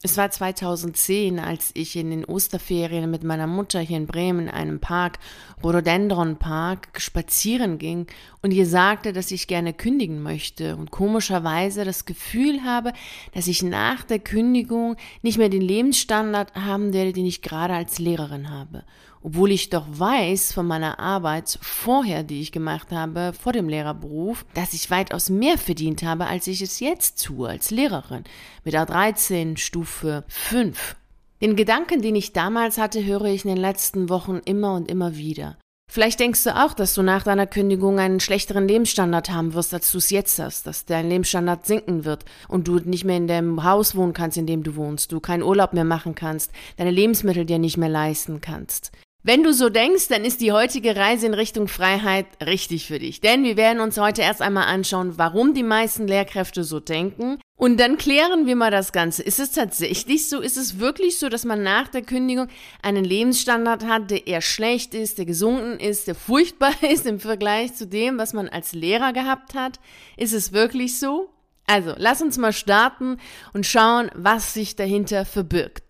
Es war 2010, als ich in den Osterferien mit meiner Mutter hier in Bremen in einem Park, Rhododendron Park, spazieren ging und ihr sagte, dass ich gerne kündigen möchte und komischerweise das Gefühl habe, dass ich nach der Kündigung nicht mehr den Lebensstandard haben werde, den ich gerade als Lehrerin habe obwohl ich doch weiß von meiner Arbeit vorher, die ich gemacht habe, vor dem Lehrerberuf, dass ich weitaus mehr verdient habe, als ich es jetzt tue als Lehrerin mit A13 Stufe 5. Den Gedanken, den ich damals hatte, höre ich in den letzten Wochen immer und immer wieder. Vielleicht denkst du auch, dass du nach deiner Kündigung einen schlechteren Lebensstandard haben wirst, als du es jetzt hast, dass dein Lebensstandard sinken wird und du nicht mehr in dem Haus wohnen kannst, in dem du wohnst, du keinen Urlaub mehr machen kannst, deine Lebensmittel dir nicht mehr leisten kannst. Wenn du so denkst, dann ist die heutige Reise in Richtung Freiheit richtig für dich. Denn wir werden uns heute erst einmal anschauen, warum die meisten Lehrkräfte so denken. Und dann klären wir mal das Ganze. Ist es tatsächlich so? Ist es wirklich so, dass man nach der Kündigung einen Lebensstandard hat, der eher schlecht ist, der gesunken ist, der furchtbar ist im Vergleich zu dem, was man als Lehrer gehabt hat? Ist es wirklich so? Also, lass uns mal starten und schauen, was sich dahinter verbirgt.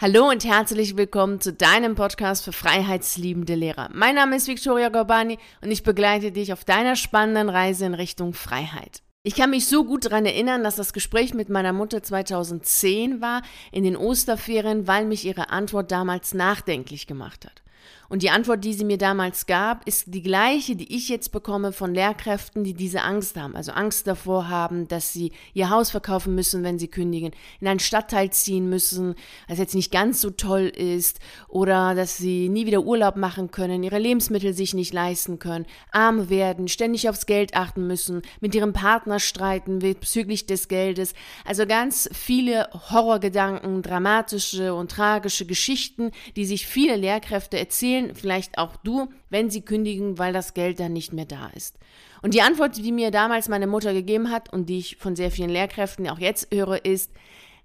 Hallo und herzlich willkommen zu deinem Podcast für freiheitsliebende Lehrer. Mein Name ist Victoria Gorbani und ich begleite dich auf deiner spannenden Reise in Richtung Freiheit. Ich kann mich so gut daran erinnern, dass das Gespräch mit meiner Mutter 2010 war in den Osterferien, weil mich ihre Antwort damals nachdenklich gemacht hat. Und die Antwort, die sie mir damals gab, ist die gleiche, die ich jetzt bekomme von Lehrkräften, die diese Angst haben. Also Angst davor haben, dass sie ihr Haus verkaufen müssen, wenn sie kündigen, in einen Stadtteil ziehen müssen, was jetzt nicht ganz so toll ist, oder dass sie nie wieder Urlaub machen können, ihre Lebensmittel sich nicht leisten können, arm werden, ständig aufs Geld achten müssen, mit ihrem Partner streiten bezüglich des Geldes. Also ganz viele Horrorgedanken, dramatische und tragische Geschichten, die sich viele Lehrkräfte erzählen erzählen, vielleicht auch du, wenn sie kündigen, weil das Geld dann nicht mehr da ist. Und die Antwort, die mir damals meine Mutter gegeben hat und die ich von sehr vielen Lehrkräften auch jetzt höre, ist,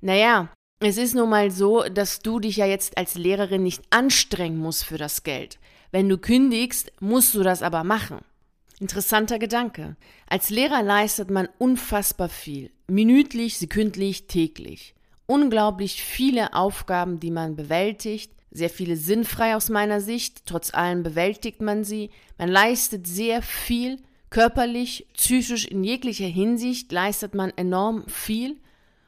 naja, es ist nun mal so, dass du dich ja jetzt als Lehrerin nicht anstrengen musst für das Geld. Wenn du kündigst, musst du das aber machen. Interessanter Gedanke. Als Lehrer leistet man unfassbar viel. Minütlich, sekündlich, täglich. Unglaublich viele Aufgaben, die man bewältigt, sehr viele sinnfrei aus meiner Sicht, trotz allem bewältigt man sie, man leistet sehr viel, körperlich, psychisch, in jeglicher Hinsicht leistet man enorm viel.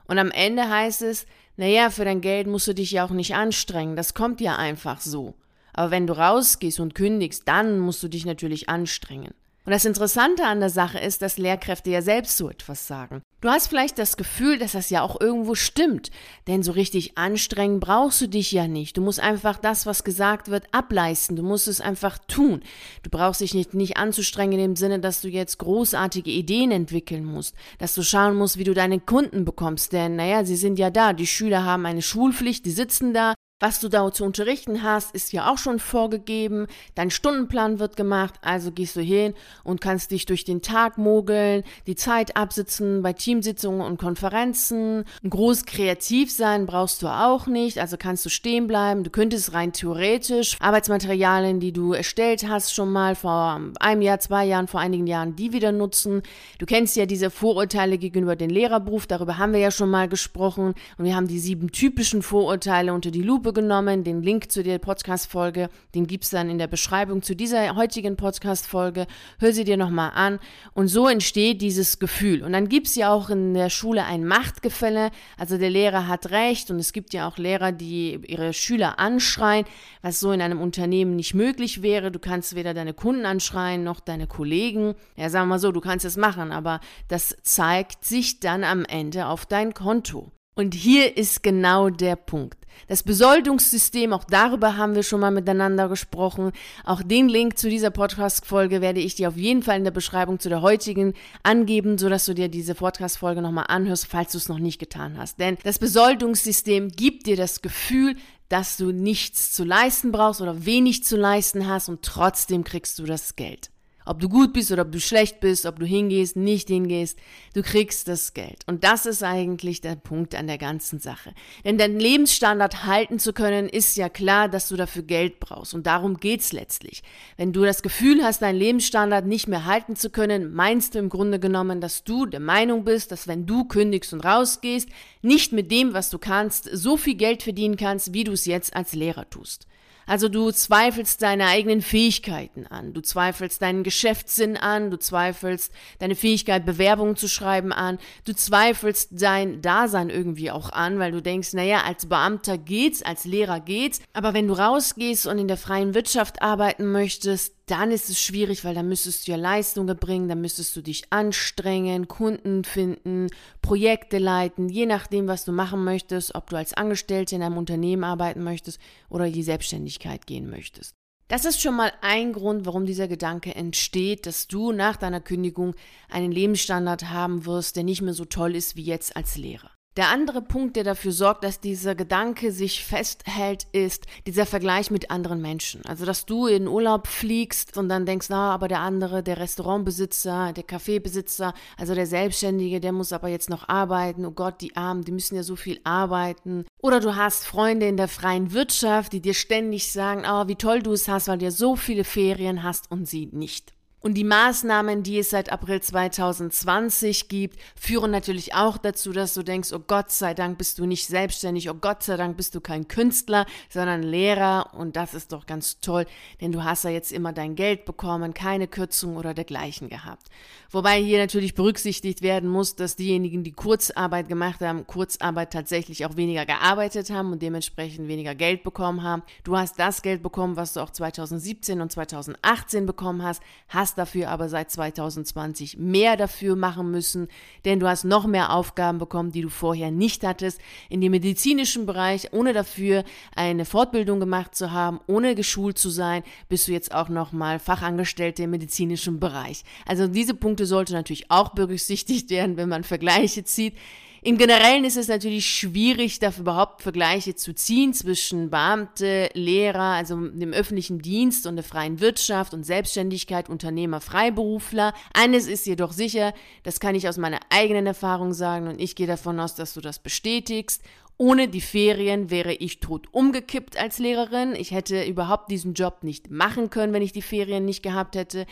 Und am Ende heißt es, naja, für dein Geld musst du dich ja auch nicht anstrengen, das kommt ja einfach so. Aber wenn du rausgehst und kündigst, dann musst du dich natürlich anstrengen. Und das Interessante an der Sache ist, dass Lehrkräfte ja selbst so etwas sagen. Du hast vielleicht das Gefühl, dass das ja auch irgendwo stimmt, denn so richtig anstrengen brauchst du dich ja nicht. Du musst einfach das, was gesagt wird, ableisten. Du musst es einfach tun. Du brauchst dich nicht, nicht anzustrengen in dem Sinne, dass du jetzt großartige Ideen entwickeln musst, dass du schauen musst, wie du deine Kunden bekommst, denn naja, sie sind ja da. Die Schüler haben eine Schulpflicht, die sitzen da, was du da zu unterrichten hast, ist ja auch schon vorgegeben. Dein Stundenplan wird gemacht, also gehst du hin und kannst dich durch den Tag mogeln, die Zeit absitzen bei Teamsitzungen und Konferenzen. Groß kreativ sein brauchst du auch nicht, also kannst du stehen bleiben. Du könntest rein theoretisch Arbeitsmaterialien, die du erstellt hast, schon mal vor einem Jahr, zwei Jahren, vor einigen Jahren, die wieder nutzen. Du kennst ja diese Vorurteile gegenüber dem Lehrerberuf, darüber haben wir ja schon mal gesprochen. Und wir haben die sieben typischen Vorurteile unter die Lupe genommen. Den Link zu der Podcast-Folge, den gibt es dann in der Beschreibung zu dieser heutigen Podcast-Folge. Hör sie dir nochmal an. Und so entsteht dieses Gefühl. Und dann gibt es ja auch in der Schule ein Machtgefälle. Also der Lehrer hat recht und es gibt ja auch Lehrer, die ihre Schüler anschreien, was so in einem Unternehmen nicht möglich wäre. Du kannst weder deine Kunden anschreien noch deine Kollegen. Ja, sagen wir mal so, du kannst es machen, aber das zeigt sich dann am Ende auf dein Konto. Und hier ist genau der Punkt. Das Besoldungssystem, auch darüber haben wir schon mal miteinander gesprochen. Auch den Link zu dieser Podcast-Folge werde ich dir auf jeden Fall in der Beschreibung zu der heutigen angeben, sodass du dir diese Podcast-Folge nochmal anhörst, falls du es noch nicht getan hast. Denn das Besoldungssystem gibt dir das Gefühl, dass du nichts zu leisten brauchst oder wenig zu leisten hast und trotzdem kriegst du das Geld. Ob du gut bist oder ob du schlecht bist, ob du hingehst, nicht hingehst, du kriegst das Geld. Und das ist eigentlich der Punkt an der ganzen Sache. Denn deinen Lebensstandard halten zu können, ist ja klar, dass du dafür Geld brauchst. Und darum geht's letztlich. Wenn du das Gefühl hast, deinen Lebensstandard nicht mehr halten zu können, meinst du im Grunde genommen, dass du der Meinung bist, dass wenn du kündigst und rausgehst, nicht mit dem, was du kannst, so viel Geld verdienen kannst, wie du es jetzt als Lehrer tust. Also du zweifelst deine eigenen Fähigkeiten an, du zweifelst deinen Geschäftssinn an, du zweifelst deine Fähigkeit, Bewerbungen zu schreiben an, du zweifelst dein Dasein irgendwie auch an, weil du denkst, naja, als Beamter geht's, als Lehrer geht's, aber wenn du rausgehst und in der freien Wirtschaft arbeiten möchtest, dann ist es schwierig, weil dann müsstest du ja Leistungen bringen, dann müsstest du dich anstrengen, Kunden finden, Projekte leiten, je nachdem, was du machen möchtest, ob du als Angestellte in einem Unternehmen arbeiten möchtest oder in die Selbstständigkeit gehen möchtest. Das ist schon mal ein Grund, warum dieser Gedanke entsteht, dass du nach deiner Kündigung einen Lebensstandard haben wirst, der nicht mehr so toll ist wie jetzt als Lehrer. Der andere Punkt, der dafür sorgt, dass dieser Gedanke sich festhält, ist dieser Vergleich mit anderen Menschen. Also, dass du in Urlaub fliegst und dann denkst, na, aber der andere, der Restaurantbesitzer, der Kaffeebesitzer, also der Selbstständige, der muss aber jetzt noch arbeiten. Oh Gott, die Armen, die müssen ja so viel arbeiten. Oder du hast Freunde in der freien Wirtschaft, die dir ständig sagen, oh, wie toll du es hast, weil du ja so viele Ferien hast und sie nicht. Und die Maßnahmen, die es seit April 2020 gibt, führen natürlich auch dazu, dass du denkst, oh Gott sei Dank bist du nicht selbstständig, oh Gott sei Dank bist du kein Künstler, sondern Lehrer. Und das ist doch ganz toll, denn du hast ja jetzt immer dein Geld bekommen, keine Kürzung oder dergleichen gehabt. Wobei hier natürlich berücksichtigt werden muss, dass diejenigen, die Kurzarbeit gemacht haben, Kurzarbeit tatsächlich auch weniger gearbeitet haben und dementsprechend weniger Geld bekommen haben. Du hast das Geld bekommen, was du auch 2017 und 2018 bekommen hast, hast dafür aber seit 2020 mehr dafür machen müssen, denn du hast noch mehr Aufgaben bekommen, die du vorher nicht hattest. In dem medizinischen Bereich, ohne dafür eine Fortbildung gemacht zu haben, ohne geschult zu sein, bist du jetzt auch nochmal Fachangestellte im medizinischen Bereich. Also diese Punkte sollte natürlich auch berücksichtigt werden, wenn man Vergleiche zieht. Im Generellen ist es natürlich schwierig, dafür überhaupt Vergleiche zu ziehen zwischen Beamte, Lehrer, also dem öffentlichen Dienst und der freien Wirtschaft und Selbstständigkeit, Unternehmer, Freiberufler. Eines ist jedoch sicher, das kann ich aus meiner eigenen Erfahrung sagen und ich gehe davon aus, dass du das bestätigst. Ohne die Ferien wäre ich tot umgekippt als Lehrerin. Ich hätte überhaupt diesen Job nicht machen können, wenn ich die Ferien nicht gehabt hätte.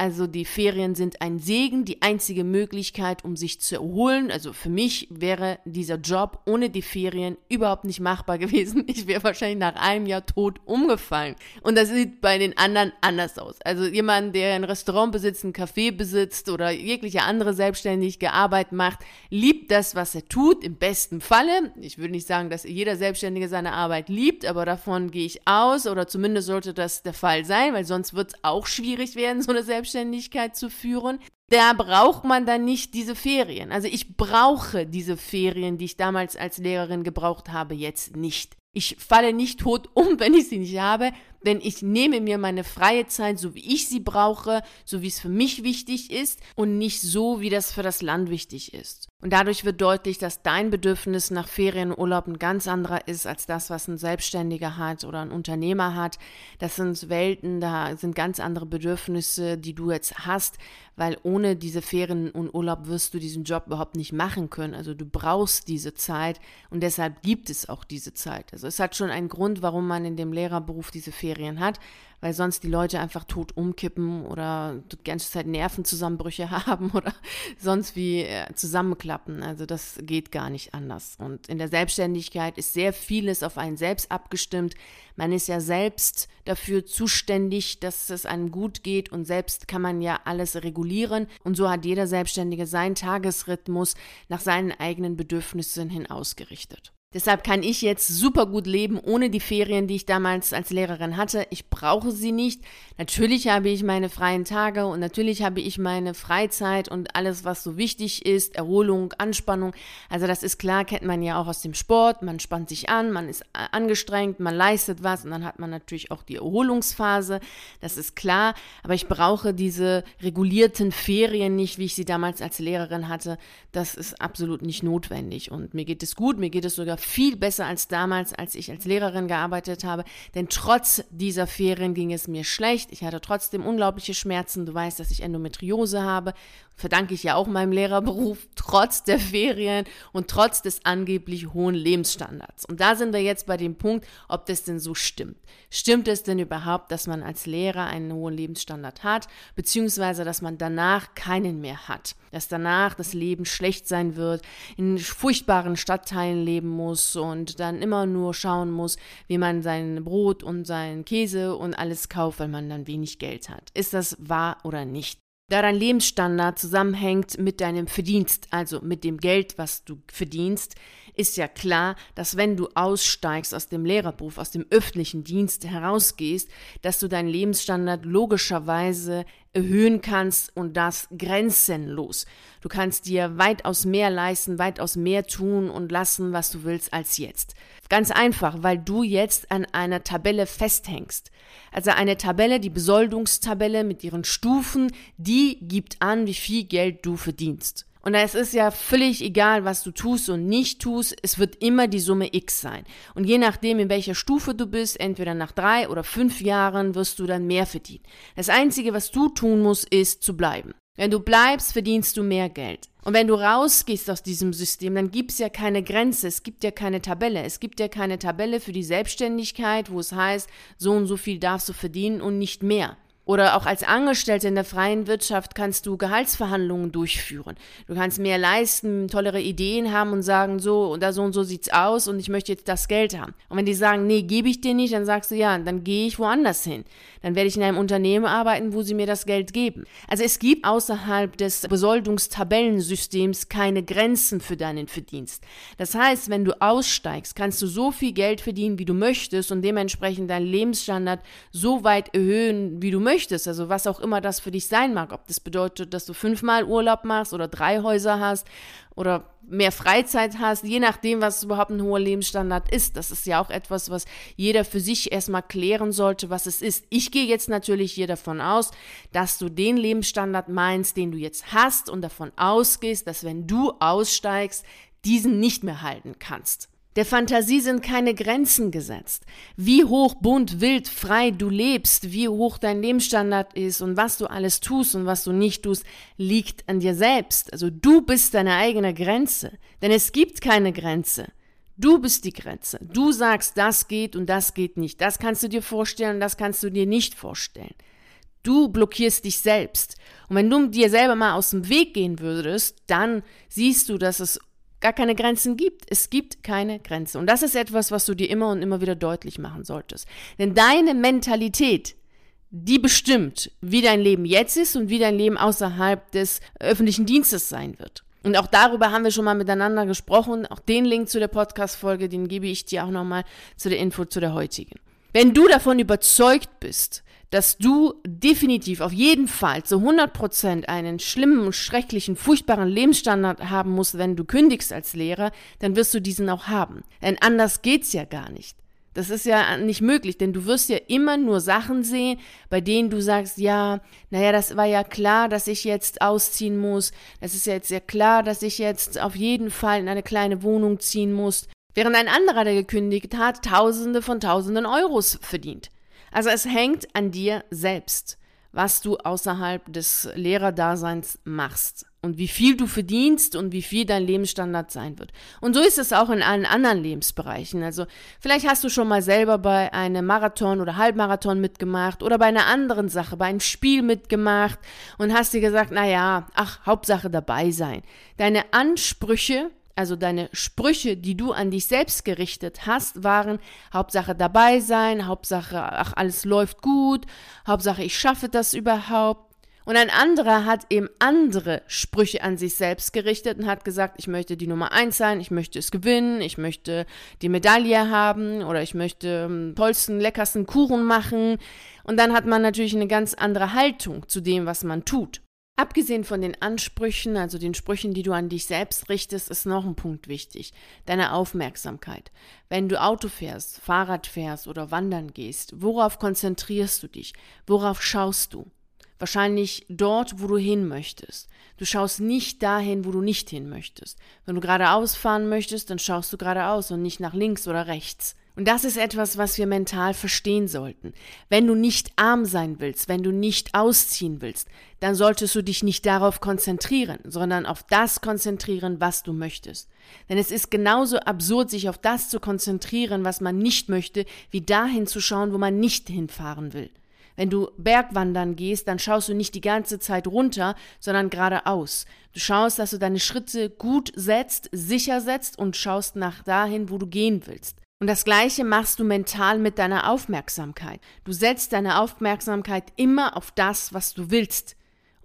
Also die Ferien sind ein Segen, die einzige Möglichkeit, um sich zu erholen. Also für mich wäre dieser Job ohne die Ferien überhaupt nicht machbar gewesen. Ich wäre wahrscheinlich nach einem Jahr tot umgefallen. Und das sieht bei den anderen anders aus. Also jemand, der ein Restaurant besitzt, ein Café besitzt oder jegliche andere selbstständige Arbeit macht, liebt das, was er tut, im besten Falle. Ich würde nicht sagen, dass jeder Selbstständige seine Arbeit liebt, aber davon gehe ich aus oder zumindest sollte das der Fall sein, weil sonst wird es auch schwierig werden, so eine Selbstständigkeit zu führen, da braucht man dann nicht diese Ferien. Also ich brauche diese Ferien, die ich damals als Lehrerin gebraucht habe, jetzt nicht. Ich falle nicht tot um, wenn ich sie nicht habe, denn ich nehme mir meine freie Zeit, so wie ich sie brauche, so wie es für mich wichtig ist und nicht so, wie das für das Land wichtig ist. Und dadurch wird deutlich, dass dein Bedürfnis nach Ferienurlaub ein ganz anderer ist als das, was ein Selbstständiger hat oder ein Unternehmer hat. Das sind Welten, da sind ganz andere Bedürfnisse, die du jetzt hast, weil ohne diese Ferien und Urlaub wirst du diesen Job überhaupt nicht machen können. Also du brauchst diese Zeit und deshalb gibt es auch diese Zeit. Also es hat schon einen Grund, warum man in dem Lehrerberuf diese Ferien Ferien hat, weil sonst die Leute einfach tot umkippen oder die ganze Zeit Nervenzusammenbrüche haben oder sonst wie äh, zusammenklappen. Also das geht gar nicht anders. Und in der Selbstständigkeit ist sehr vieles auf einen selbst abgestimmt. Man ist ja selbst dafür zuständig, dass es einem gut geht und selbst kann man ja alles regulieren. Und so hat jeder Selbstständige seinen Tagesrhythmus nach seinen eigenen Bedürfnissen hin ausgerichtet. Deshalb kann ich jetzt super gut leben ohne die Ferien, die ich damals als Lehrerin hatte. Ich brauche sie nicht. Natürlich habe ich meine freien Tage und natürlich habe ich meine Freizeit und alles, was so wichtig ist, Erholung, Anspannung. Also das ist klar, kennt man ja auch aus dem Sport. Man spannt sich an, man ist angestrengt, man leistet was und dann hat man natürlich auch die Erholungsphase. Das ist klar. Aber ich brauche diese regulierten Ferien nicht, wie ich sie damals als Lehrerin hatte. Das ist absolut nicht notwendig. Und mir geht es gut, mir geht es sogar viel besser als damals, als ich als Lehrerin gearbeitet habe. Denn trotz dieser Ferien ging es mir schlecht. Ich hatte trotzdem unglaubliche Schmerzen. Du weißt, dass ich Endometriose habe verdanke ich ja auch meinem Lehrerberuf, trotz der Ferien und trotz des angeblich hohen Lebensstandards. Und da sind wir jetzt bei dem Punkt, ob das denn so stimmt. Stimmt es denn überhaupt, dass man als Lehrer einen hohen Lebensstandard hat, beziehungsweise dass man danach keinen mehr hat? Dass danach das Leben schlecht sein wird, in furchtbaren Stadtteilen leben muss und dann immer nur schauen muss, wie man sein Brot und sein Käse und alles kauft, weil man dann wenig Geld hat. Ist das wahr oder nicht? Da dein Lebensstandard zusammenhängt mit deinem Verdienst, also mit dem Geld, was du verdienst, ist ja klar, dass wenn du aussteigst aus dem Lehrerberuf, aus dem öffentlichen Dienst herausgehst, dass du deinen Lebensstandard logischerweise erhöhen kannst und das grenzenlos. Du kannst dir weitaus mehr leisten, weitaus mehr tun und lassen, was du willst, als jetzt. Ganz einfach, weil du jetzt an einer Tabelle festhängst. Also eine Tabelle, die Besoldungstabelle mit ihren Stufen, die gibt an, wie viel Geld du verdienst. Und es ist ja völlig egal, was du tust und nicht tust, es wird immer die Summe X sein. Und je nachdem, in welcher Stufe du bist, entweder nach drei oder fünf Jahren, wirst du dann mehr verdienen. Das Einzige, was du tun musst, ist zu bleiben. Wenn du bleibst, verdienst du mehr Geld. Und wenn du rausgehst aus diesem System, dann gibt es ja keine Grenze, es gibt ja keine Tabelle. Es gibt ja keine Tabelle für die Selbstständigkeit, wo es heißt, so und so viel darfst du verdienen und nicht mehr. Oder auch als Angestellte in der freien Wirtschaft kannst du Gehaltsverhandlungen durchführen. Du kannst mehr leisten, tollere Ideen haben und sagen, so und da so und so sieht's aus und ich möchte jetzt das Geld haben. Und wenn die sagen, nee, gebe ich dir nicht, dann sagst du, ja, dann gehe ich woanders hin. Dann werde ich in einem Unternehmen arbeiten, wo sie mir das Geld geben. Also es gibt außerhalb des Besoldungstabellensystems keine Grenzen für deinen Verdienst. Das heißt, wenn du aussteigst, kannst du so viel Geld verdienen, wie du möchtest und dementsprechend deinen Lebensstandard so weit erhöhen, wie du möchtest möchtest, also was auch immer das für dich sein mag, ob das bedeutet, dass du fünfmal Urlaub machst oder drei Häuser hast oder mehr Freizeit hast, je nachdem, was überhaupt ein hoher Lebensstandard ist. Das ist ja auch etwas, was jeder für sich erstmal klären sollte, was es ist. Ich gehe jetzt natürlich hier davon aus, dass du den Lebensstandard meinst, den du jetzt hast und davon ausgehst, dass wenn du aussteigst, diesen nicht mehr halten kannst. Der Fantasie sind keine Grenzen gesetzt. Wie hoch, bunt, wild, frei du lebst, wie hoch dein Lebensstandard ist und was du alles tust und was du nicht tust, liegt an dir selbst. Also du bist deine eigene Grenze. Denn es gibt keine Grenze. Du bist die Grenze. Du sagst, das geht und das geht nicht. Das kannst du dir vorstellen, das kannst du dir nicht vorstellen. Du blockierst dich selbst. Und wenn du dir selber mal aus dem Weg gehen würdest, dann siehst du, dass es gar keine Grenzen gibt. Es gibt keine Grenze. Und das ist etwas, was du dir immer und immer wieder deutlich machen solltest. Denn deine Mentalität, die bestimmt, wie dein Leben jetzt ist und wie dein Leben außerhalb des öffentlichen Dienstes sein wird. Und auch darüber haben wir schon mal miteinander gesprochen. Auch den Link zu der Podcast-Folge, den gebe ich dir auch nochmal zu der Info zu der heutigen. Wenn du davon überzeugt bist, dass du definitiv auf jeden Fall zu 100 Prozent einen schlimmen, schrecklichen, furchtbaren Lebensstandard haben musst, wenn du kündigst als Lehrer, dann wirst du diesen auch haben. Denn anders geht's ja gar nicht. Das ist ja nicht möglich, denn du wirst ja immer nur Sachen sehen, bei denen du sagst, ja, naja, das war ja klar, dass ich jetzt ausziehen muss. Das ist ja jetzt sehr klar, dass ich jetzt auf jeden Fall in eine kleine Wohnung ziehen muss. Während ein anderer, der gekündigt hat, Tausende von Tausenden Euros verdient. Also es hängt an dir selbst, was du außerhalb des Lehrerdaseins machst und wie viel du verdienst und wie viel dein Lebensstandard sein wird. Und so ist es auch in allen anderen Lebensbereichen. Also vielleicht hast du schon mal selber bei einem Marathon oder Halbmarathon mitgemacht oder bei einer anderen Sache, bei einem Spiel mitgemacht und hast dir gesagt, na ja, ach, Hauptsache dabei sein. Deine Ansprüche also deine Sprüche, die du an dich selbst gerichtet hast, waren Hauptsache dabei sein, Hauptsache, ach, alles läuft gut, Hauptsache, ich schaffe das überhaupt. Und ein anderer hat eben andere Sprüche an sich selbst gerichtet und hat gesagt, ich möchte die Nummer eins sein, ich möchte es gewinnen, ich möchte die Medaille haben oder ich möchte ähm, tollsten, leckersten Kuchen machen. Und dann hat man natürlich eine ganz andere Haltung zu dem, was man tut. Abgesehen von den Ansprüchen, also den Sprüchen, die du an dich selbst richtest, ist noch ein Punkt wichtig. Deine Aufmerksamkeit. Wenn du Auto fährst, Fahrrad fährst oder wandern gehst, worauf konzentrierst du dich? Worauf schaust du? Wahrscheinlich dort, wo du hin möchtest. Du schaust nicht dahin, wo du nicht hin möchtest. Wenn du geradeaus fahren möchtest, dann schaust du geradeaus und nicht nach links oder rechts. Und das ist etwas, was wir mental verstehen sollten. Wenn du nicht arm sein willst, wenn du nicht ausziehen willst, dann solltest du dich nicht darauf konzentrieren, sondern auf das konzentrieren, was du möchtest. Denn es ist genauso absurd, sich auf das zu konzentrieren, was man nicht möchte, wie dahin zu schauen, wo man nicht hinfahren will. Wenn du Bergwandern gehst, dann schaust du nicht die ganze Zeit runter, sondern geradeaus. Du schaust, dass du deine Schritte gut setzt, sicher setzt und schaust nach dahin, wo du gehen willst. Und das Gleiche machst du mental mit deiner Aufmerksamkeit. Du setzt deine Aufmerksamkeit immer auf das, was du willst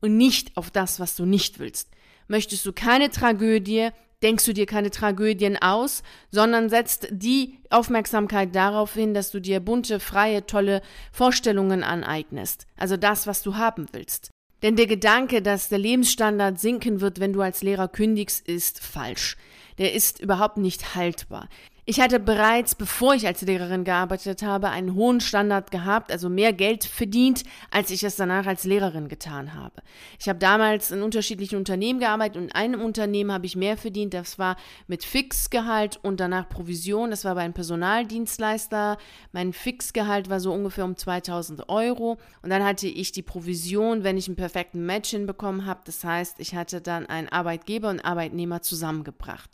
und nicht auf das, was du nicht willst. Möchtest du keine Tragödie, denkst du dir keine Tragödien aus, sondern setzt die Aufmerksamkeit darauf hin, dass du dir bunte, freie, tolle Vorstellungen aneignest. Also das, was du haben willst. Denn der Gedanke, dass der Lebensstandard sinken wird, wenn du als Lehrer kündigst, ist falsch. Der ist überhaupt nicht haltbar. Ich hatte bereits, bevor ich als Lehrerin gearbeitet habe, einen hohen Standard gehabt, also mehr Geld verdient, als ich es danach als Lehrerin getan habe. Ich habe damals in unterschiedlichen Unternehmen gearbeitet und in einem Unternehmen habe ich mehr verdient, das war mit Fixgehalt und danach Provision, das war bei einem Personaldienstleister. Mein Fixgehalt war so ungefähr um 2000 Euro und dann hatte ich die Provision, wenn ich einen perfekten Match hinbekommen habe. Das heißt, ich hatte dann einen Arbeitgeber und Arbeitnehmer zusammengebracht.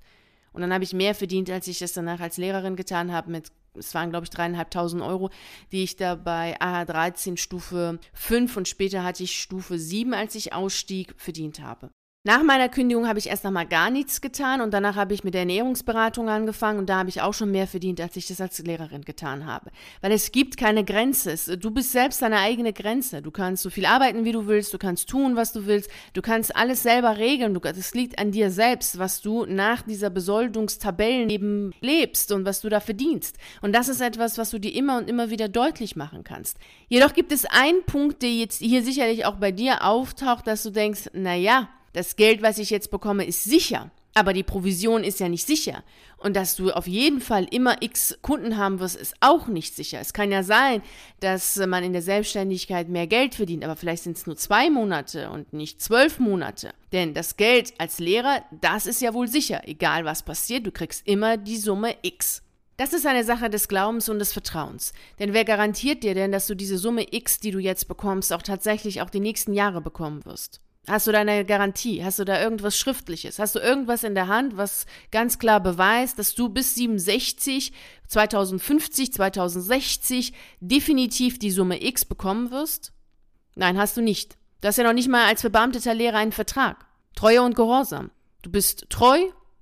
Und dann habe ich mehr verdient, als ich es danach als Lehrerin getan habe mit es waren, glaube ich, dreieinhalbtausend Euro, die ich da bei AH13 Stufe 5 und später hatte ich Stufe 7, als ich ausstieg, verdient habe. Nach meiner Kündigung habe ich erst einmal gar nichts getan und danach habe ich mit der Ernährungsberatung angefangen und da habe ich auch schon mehr verdient, als ich das als Lehrerin getan habe. Weil es gibt keine Grenze. Du bist selbst deine eigene Grenze. Du kannst so viel arbeiten, wie du willst, du kannst tun, was du willst, du kannst alles selber regeln. Es liegt an dir selbst, was du nach dieser Besoldungstabellenleben lebst und was du da verdienst. Und das ist etwas, was du dir immer und immer wieder deutlich machen kannst. Jedoch gibt es einen Punkt, der jetzt hier sicherlich auch bei dir auftaucht, dass du denkst, na ja, das Geld, was ich jetzt bekomme, ist sicher. Aber die Provision ist ja nicht sicher. Und dass du auf jeden Fall immer x Kunden haben wirst, ist auch nicht sicher. Es kann ja sein, dass man in der Selbstständigkeit mehr Geld verdient, aber vielleicht sind es nur zwei Monate und nicht zwölf Monate. Denn das Geld als Lehrer, das ist ja wohl sicher. Egal was passiert, du kriegst immer die Summe x. Das ist eine Sache des Glaubens und des Vertrauens. Denn wer garantiert dir denn, dass du diese Summe x, die du jetzt bekommst, auch tatsächlich auch die nächsten Jahre bekommen wirst? Hast du da eine Garantie? Hast du da irgendwas Schriftliches? Hast du irgendwas in der Hand, was ganz klar beweist, dass du bis 67, 2050, 2060 definitiv die Summe X bekommen wirst? Nein, hast du nicht. Du hast ja noch nicht mal als verbeamteter Lehrer einen Vertrag. Treue und Gehorsam. Du bist treu,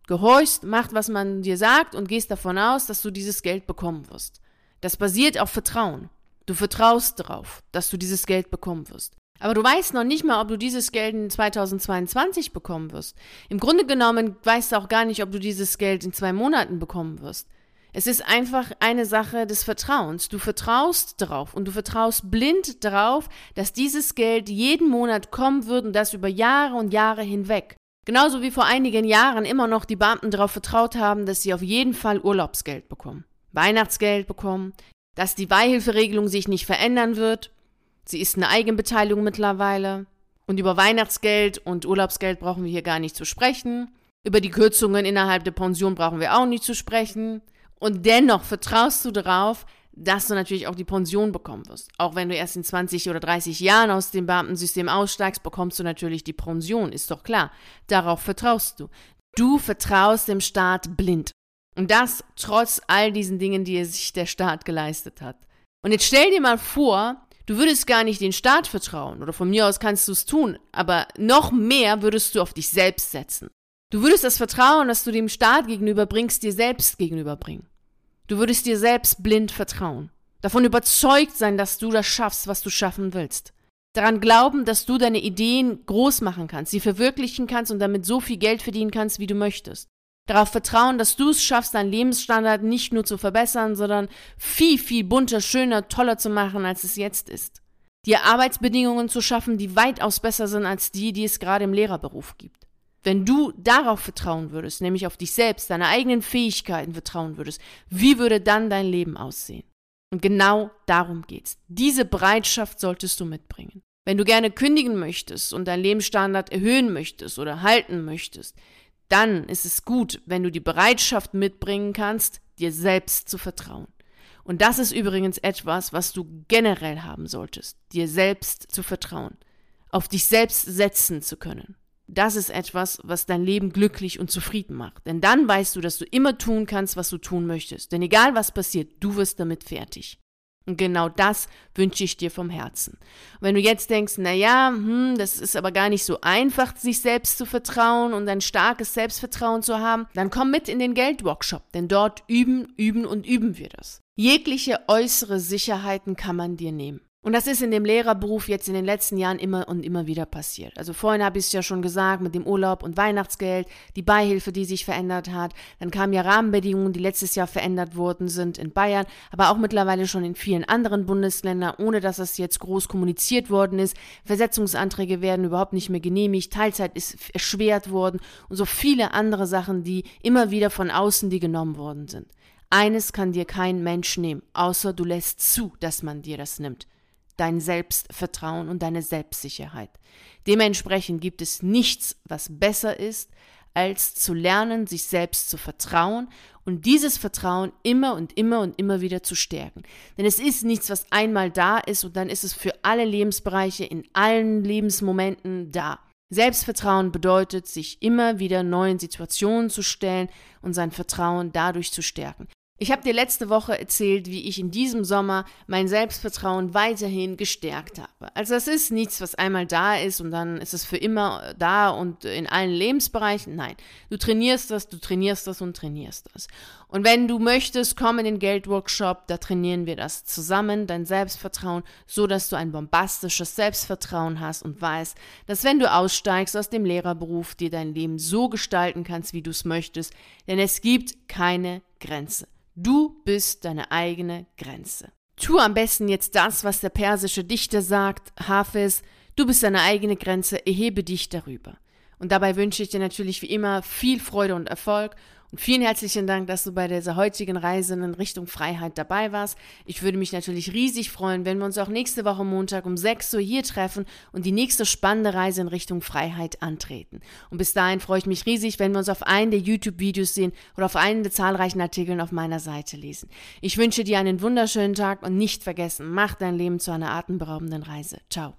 gehorchst, machst, was man dir sagt und gehst davon aus, dass du dieses Geld bekommen wirst. Das basiert auf Vertrauen. Du vertraust darauf, dass du dieses Geld bekommen wirst. Aber du weißt noch nicht mal, ob du dieses Geld in 2022 bekommen wirst. Im Grunde genommen weißt du auch gar nicht, ob du dieses Geld in zwei Monaten bekommen wirst. Es ist einfach eine Sache des Vertrauens. Du vertraust darauf und du vertraust blind darauf, dass dieses Geld jeden Monat kommen wird und das über Jahre und Jahre hinweg. Genauso wie vor einigen Jahren immer noch die Beamten darauf vertraut haben, dass sie auf jeden Fall Urlaubsgeld bekommen, Weihnachtsgeld bekommen, dass die Beihilferegelung sich nicht verändern wird Sie ist eine Eigenbeteiligung mittlerweile. Und über Weihnachtsgeld und Urlaubsgeld brauchen wir hier gar nicht zu sprechen. Über die Kürzungen innerhalb der Pension brauchen wir auch nicht zu sprechen. Und dennoch vertraust du darauf, dass du natürlich auch die Pension bekommen wirst. Auch wenn du erst in 20 oder 30 Jahren aus dem Beamtensystem aussteigst, bekommst du natürlich die Pension, ist doch klar. Darauf vertraust du. Du vertraust dem Staat blind. Und das trotz all diesen Dingen, die sich der Staat geleistet hat. Und jetzt stell dir mal vor, Du würdest gar nicht den Staat vertrauen oder von mir aus kannst du es tun, aber noch mehr würdest du auf dich selbst setzen. Du würdest das Vertrauen, das du dem Staat gegenüberbringst, dir selbst gegenüberbringen. Du würdest dir selbst blind vertrauen. Davon überzeugt sein, dass du das schaffst, was du schaffen willst. Daran glauben, dass du deine Ideen groß machen kannst, sie verwirklichen kannst und damit so viel Geld verdienen kannst, wie du möchtest. Darauf vertrauen, dass du es schaffst, deinen Lebensstandard nicht nur zu verbessern, sondern viel, viel bunter, schöner, toller zu machen, als es jetzt ist. Dir Arbeitsbedingungen zu schaffen, die weitaus besser sind als die, die es gerade im Lehrerberuf gibt. Wenn du darauf vertrauen würdest, nämlich auf dich selbst, deine eigenen Fähigkeiten vertrauen würdest, wie würde dann dein Leben aussehen? Und genau darum geht's. Diese Bereitschaft solltest du mitbringen. Wenn du gerne kündigen möchtest und deinen Lebensstandard erhöhen möchtest oder halten möchtest, dann ist es gut, wenn du die Bereitschaft mitbringen kannst, dir selbst zu vertrauen. Und das ist übrigens etwas, was du generell haben solltest, dir selbst zu vertrauen, auf dich selbst setzen zu können. Das ist etwas, was dein Leben glücklich und zufrieden macht. Denn dann weißt du, dass du immer tun kannst, was du tun möchtest. Denn egal was passiert, du wirst damit fertig. Und genau das wünsche ich dir vom Herzen. Und wenn du jetzt denkst, na ja, hm, das ist aber gar nicht so einfach, sich selbst zu vertrauen und ein starkes Selbstvertrauen zu haben, dann komm mit in den Geldworkshop, denn dort üben, üben und üben wir das. Jegliche äußere Sicherheiten kann man dir nehmen. Und das ist in dem Lehrerberuf jetzt in den letzten Jahren immer und immer wieder passiert. Also vorhin habe ich es ja schon gesagt mit dem Urlaub und Weihnachtsgeld, die Beihilfe, die sich verändert hat. Dann kamen ja Rahmenbedingungen, die letztes Jahr verändert worden sind in Bayern, aber auch mittlerweile schon in vielen anderen Bundesländern, ohne dass es jetzt groß kommuniziert worden ist. Versetzungsanträge werden überhaupt nicht mehr genehmigt, Teilzeit ist erschwert worden und so viele andere Sachen, die immer wieder von außen die genommen worden sind. Eines kann dir kein Mensch nehmen, außer du lässt zu, dass man dir das nimmt dein Selbstvertrauen und deine Selbstsicherheit. Dementsprechend gibt es nichts, was besser ist, als zu lernen, sich selbst zu vertrauen und dieses Vertrauen immer und immer und immer wieder zu stärken. Denn es ist nichts, was einmal da ist und dann ist es für alle Lebensbereiche in allen Lebensmomenten da. Selbstvertrauen bedeutet, sich immer wieder neuen Situationen zu stellen und sein Vertrauen dadurch zu stärken. Ich habe dir letzte Woche erzählt, wie ich in diesem Sommer mein Selbstvertrauen weiterhin gestärkt habe. Also das ist nichts, was einmal da ist und dann ist es für immer da und in allen Lebensbereichen. Nein, du trainierst das, du trainierst das und trainierst das. Und wenn du möchtest, komm in den Geldworkshop, da trainieren wir das zusammen, dein Selbstvertrauen, so dass du ein bombastisches Selbstvertrauen hast und weißt, dass wenn du aussteigst aus dem Lehrerberuf, dir dein Leben so gestalten kannst, wie du es möchtest, denn es gibt keine Grenze. Du bist deine eigene Grenze. Tu am besten jetzt das, was der persische Dichter sagt, Hafiz, du bist deine eigene Grenze, erhebe dich darüber. Und dabei wünsche ich dir natürlich wie immer viel Freude und Erfolg und vielen herzlichen Dank, dass du bei dieser heutigen Reise in Richtung Freiheit dabei warst. Ich würde mich natürlich riesig freuen, wenn wir uns auch nächste Woche Montag um 6 Uhr hier treffen und die nächste spannende Reise in Richtung Freiheit antreten. Und bis dahin freue ich mich riesig, wenn wir uns auf einen der YouTube-Videos sehen oder auf einen der zahlreichen Artikeln auf meiner Seite lesen. Ich wünsche dir einen wunderschönen Tag und nicht vergessen, mach dein Leben zu einer atemberaubenden Reise. Ciao.